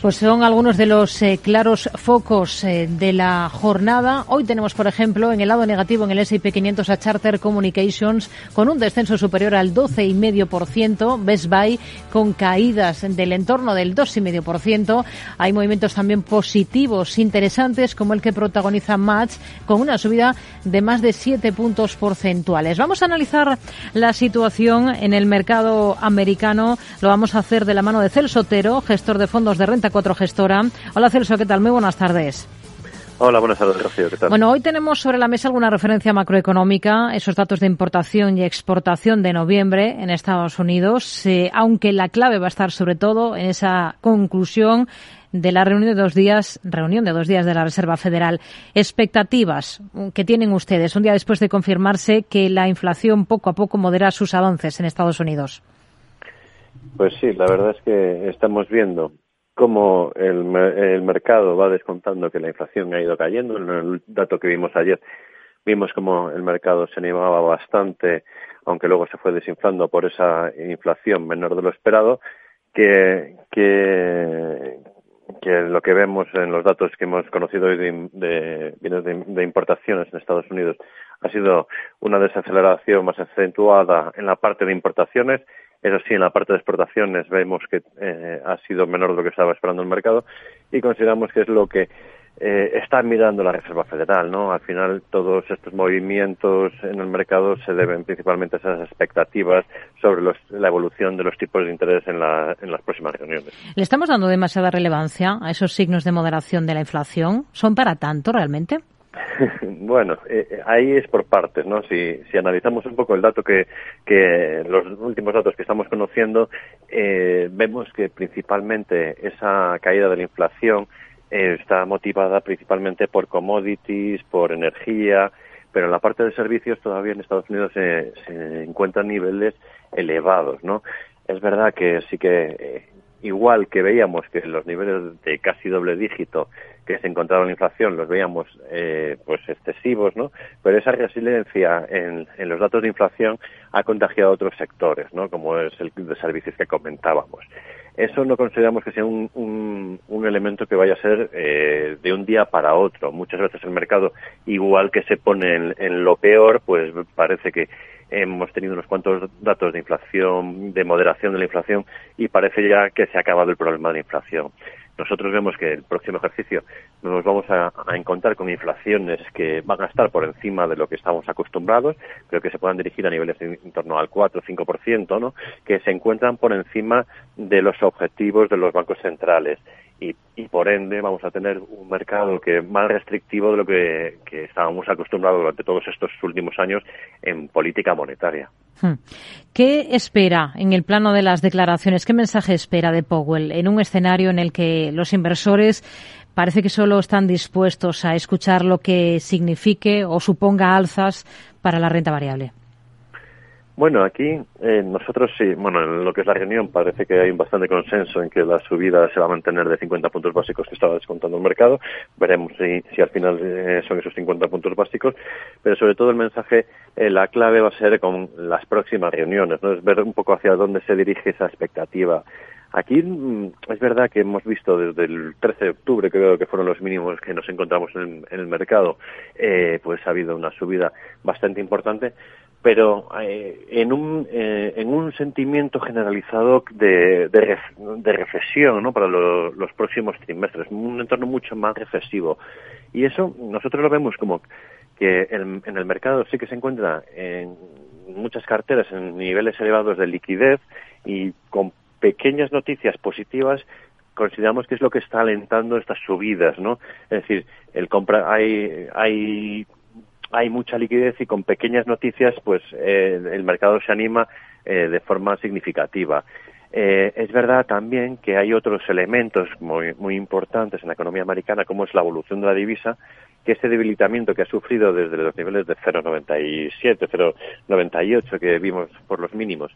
Pues son algunos de los eh, claros focos eh, de la jornada. Hoy tenemos, por ejemplo, en el lado negativo en el S&P 500 a Charter Communications con un descenso superior al 12,5%, Best Buy con caídas del entorno del 2,5%. Hay movimientos también positivos interesantes como el que protagoniza Match con una subida de más de 7 puntos porcentuales. Vamos a analizar la situación en el mercado americano. Lo vamos a hacer de la mano de Celso Otero, gestor de fondos de renta cuatro Gestora. Hola Celso, ¿qué tal? Muy buenas tardes. Hola, buenas tardes, Rocío. ¿Qué tal? Bueno, hoy tenemos sobre la mesa alguna referencia macroeconómica, esos datos de importación y exportación de noviembre en Estados Unidos, eh, aunque la clave va a estar sobre todo en esa conclusión de la reunión de dos días, reunión de dos días de la Reserva Federal. Expectativas que tienen ustedes un día después de confirmarse que la inflación poco a poco modera sus avances en Estados Unidos. Pues sí, la verdad es que estamos viendo cómo el, el mercado va descontando que la inflación ha ido cayendo. En el dato que vimos ayer, vimos como el mercado se animaba bastante, aunque luego se fue desinflando por esa inflación menor de lo esperado, que, que, que lo que vemos en los datos que hemos conocido hoy de, de importaciones en Estados Unidos ha sido una desaceleración más acentuada en la parte de importaciones eso sí, en la parte de exportaciones vemos que eh, ha sido menor de lo que estaba esperando el mercado y consideramos que es lo que eh, está mirando la Reserva Federal, ¿no? Al final todos estos movimientos en el mercado se deben principalmente a esas expectativas sobre los, la evolución de los tipos de interés en, la, en las próximas reuniones. ¿Le estamos dando demasiada relevancia a esos signos de moderación de la inflación? ¿Son para tanto realmente? bueno, eh, eh, ahí es por partes, ¿no? Si, si analizamos un poco el dato que, que los últimos datos que estamos conociendo, eh, vemos que principalmente esa caída de la inflación eh, está motivada principalmente por commodities, por energía, pero en la parte de servicios todavía en Estados Unidos se, se encuentran niveles elevados, ¿no? Es verdad que sí que eh, igual que veíamos que los niveles de casi doble dígito que se encontraba en la inflación los veíamos eh, pues excesivos, ¿no? Pero esa resiliencia en, en, los datos de inflación ha contagiado a otros sectores, ¿no? Como es el de servicios que comentábamos. Eso no consideramos que sea un, un, un elemento que vaya a ser eh, de un día para otro. Muchas veces el mercado, igual que se pone en, en lo peor, pues parece que hemos tenido unos cuantos datos de inflación, de moderación de la inflación y parece ya que se ha acabado el problema de la inflación. Nosotros vemos que el próximo ejercicio nos vamos a, encontrar con inflaciones que van a estar por encima de lo que estamos acostumbrados, pero que se puedan dirigir a niveles en, en torno al 4 o 5%, ¿no? que se encuentran por encima de los objetivos de los bancos centrales. Y, y, por ende vamos a tener un mercado que más restrictivo de lo que, estábamos acostumbrados durante todos estos últimos años en política monetaria. Hmm. ¿Qué espera en el plano de las declaraciones? ¿Qué mensaje espera de Powell en un escenario en el que los inversores parece que solo están dispuestos a escuchar lo que signifique o suponga alzas para la renta variable? Bueno, aquí eh, nosotros sí, bueno, en lo que es la reunión parece que hay bastante consenso en que la subida se va a mantener de 50 puntos básicos que estaba descontando el mercado. Veremos si, si al final eh, son esos 50 puntos básicos, pero sobre todo el mensaje, eh, la clave va a ser con las próximas reuniones, ¿no? Es ver un poco hacia dónde se dirige esa expectativa. Aquí mm, es verdad que hemos visto desde el 13 de octubre, creo que fueron los mínimos que nos encontramos en, en el mercado, eh, pues ha habido una subida bastante importante, pero eh, en, un, eh, en un sentimiento generalizado de, de, ref, de reflexión ¿no? para lo, los próximos trimestres, un entorno mucho más reflexivo. Y eso nosotros lo vemos como que en, en el mercado sí que se encuentra en muchas carteras en niveles elevados de liquidez y con pequeñas noticias positivas consideramos que es lo que está alentando estas subidas, ¿no? Es decir, el compra hay hay hay mucha liquidez y con pequeñas noticias, pues eh, el mercado se anima eh, de forma significativa. Eh, es verdad también que hay otros elementos muy, muy importantes en la economía americana, como es la evolución de la divisa, que este debilitamiento que ha sufrido desde los niveles de 0,97, 0,98 que vimos por los mínimos,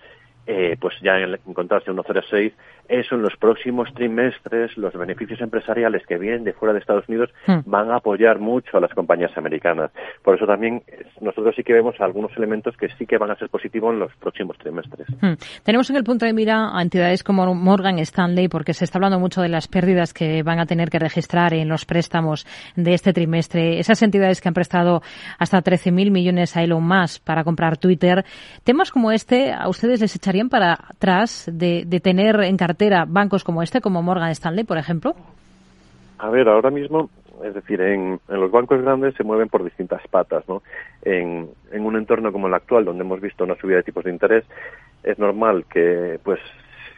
eh, pues ya encontrarse 1,06, eso en los próximos trimestres, los beneficios empresariales que vienen de fuera de Estados Unidos hmm. van a apoyar mucho a las compañías americanas. Por eso también nosotros sí que vemos algunos elementos que sí que van a ser positivos en los próximos trimestres. Hmm. Tenemos en el punto de mira a entidades como Morgan Stanley, porque se está hablando mucho de las pérdidas que van a tener que registrar en los préstamos de este trimestre. Esas entidades que han prestado hasta 13.000 millones a Elon Musk para comprar Twitter. Temas como este, ¿a ustedes les echarían para atrás de, tener en cartera bancos como este, como Morgan Stanley, por ejemplo? A ver, ahora mismo, es decir, en, los bancos grandes se mueven por distintas patas, ¿no? En, en un entorno como el actual, donde hemos visto una subida de tipos de interés, es normal que, pues,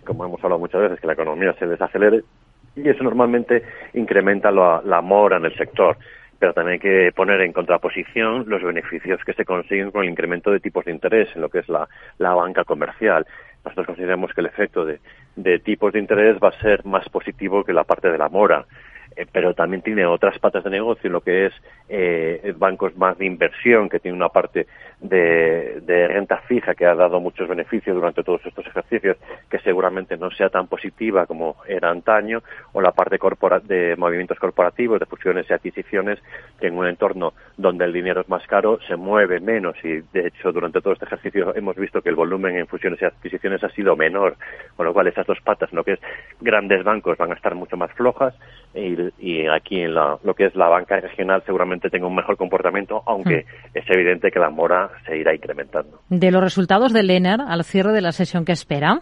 como hemos hablado muchas veces, que la economía se desacelere y eso normalmente incrementa la, la mora en el sector pero también hay que poner en contraposición los beneficios que se consiguen con el incremento de tipos de interés en lo que es la, la banca comercial. Nosotros consideramos que el efecto de, de tipos de interés va a ser más positivo que la parte de la mora. Eh, pero también tiene otras patas de negocio, lo que es eh, bancos más de inversión, que tiene una parte de, renta fija que ha dado muchos beneficios durante todos estos ejercicios, que seguramente no sea tan positiva como era antaño, o la parte de movimientos corporativos, de fusiones y adquisiciones, que en un entorno donde el dinero es más caro se mueve menos. Y, de hecho, durante todo este ejercicio hemos visto que el volumen en fusiones y adquisiciones ha sido menor, con lo cual esas dos patas, lo que es grandes bancos, van a estar mucho más flojas y y aquí en lo que es la banca regional seguramente tenga un mejor comportamiento, aunque mm. es evidente que la mora se irá incrementando. De los resultados de Lenar al cierre de la sesión que espera.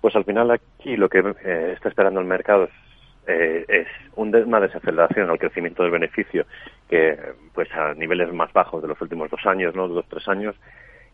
Pues al final aquí lo que eh, está esperando el mercado es, eh, una desaceleración al crecimiento del beneficio que pues a niveles más bajos de los últimos dos años, no, dos tres años,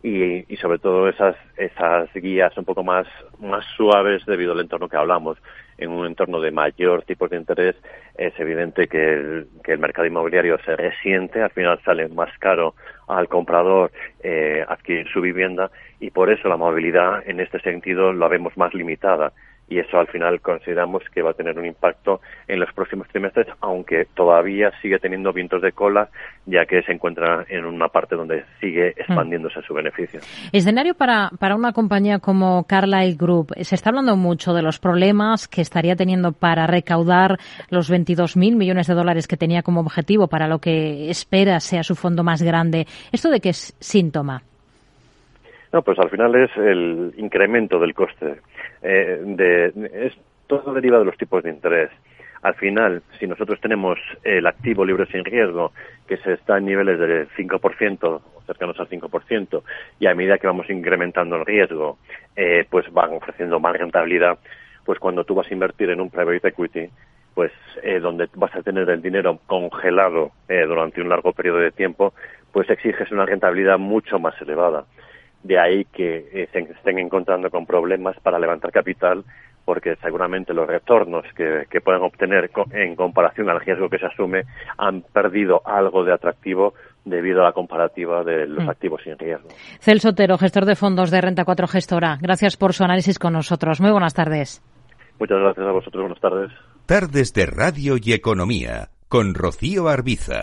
y, y, sobre todo esas esas guías un poco más más suaves debido al entorno que hablamos. En un entorno de mayor tipo de interés es evidente que el, que el mercado inmobiliario se resiente al final sale más caro al comprador eh, adquirir su vivienda y por eso la movilidad en este sentido la vemos más limitada y eso al final consideramos que va a tener un impacto en los próximos trimestres, aunque todavía sigue teniendo vientos de cola, ya que se encuentra en una parte donde sigue mm. expandiéndose su beneficio. Escenario para, para una compañía como Carlyle Group. Se está hablando mucho de los problemas que estaría teniendo para recaudar los 22.000 millones de dólares que tenía como objetivo para lo que espera sea su fondo más grande. ¿Esto de qué es síntoma? No, pues al final es el incremento del coste. Eh, de, es, todo deriva de los tipos de interés. Al final, si nosotros tenemos el activo libre sin riesgo, que se está en niveles del 5%, o cercanos al 5%, y a medida que vamos incrementando el riesgo, eh, pues van ofreciendo más rentabilidad, pues cuando tú vas a invertir en un private equity, pues eh, donde vas a tener el dinero congelado eh, durante un largo periodo de tiempo, pues exiges una rentabilidad mucho más elevada. De ahí que eh, se estén encontrando con problemas para levantar capital porque seguramente los retornos que, que puedan obtener en comparación al riesgo que se asume han perdido algo de atractivo debido a la comparativa de los mm. activos sin riesgo. Celso Otero, gestor de fondos de Renta 4 Gestora. Gracias por su análisis con nosotros. Muy buenas tardes. Muchas gracias a vosotros. Buenas tardes. Tardes de Radio y Economía con Rocío Arbiza.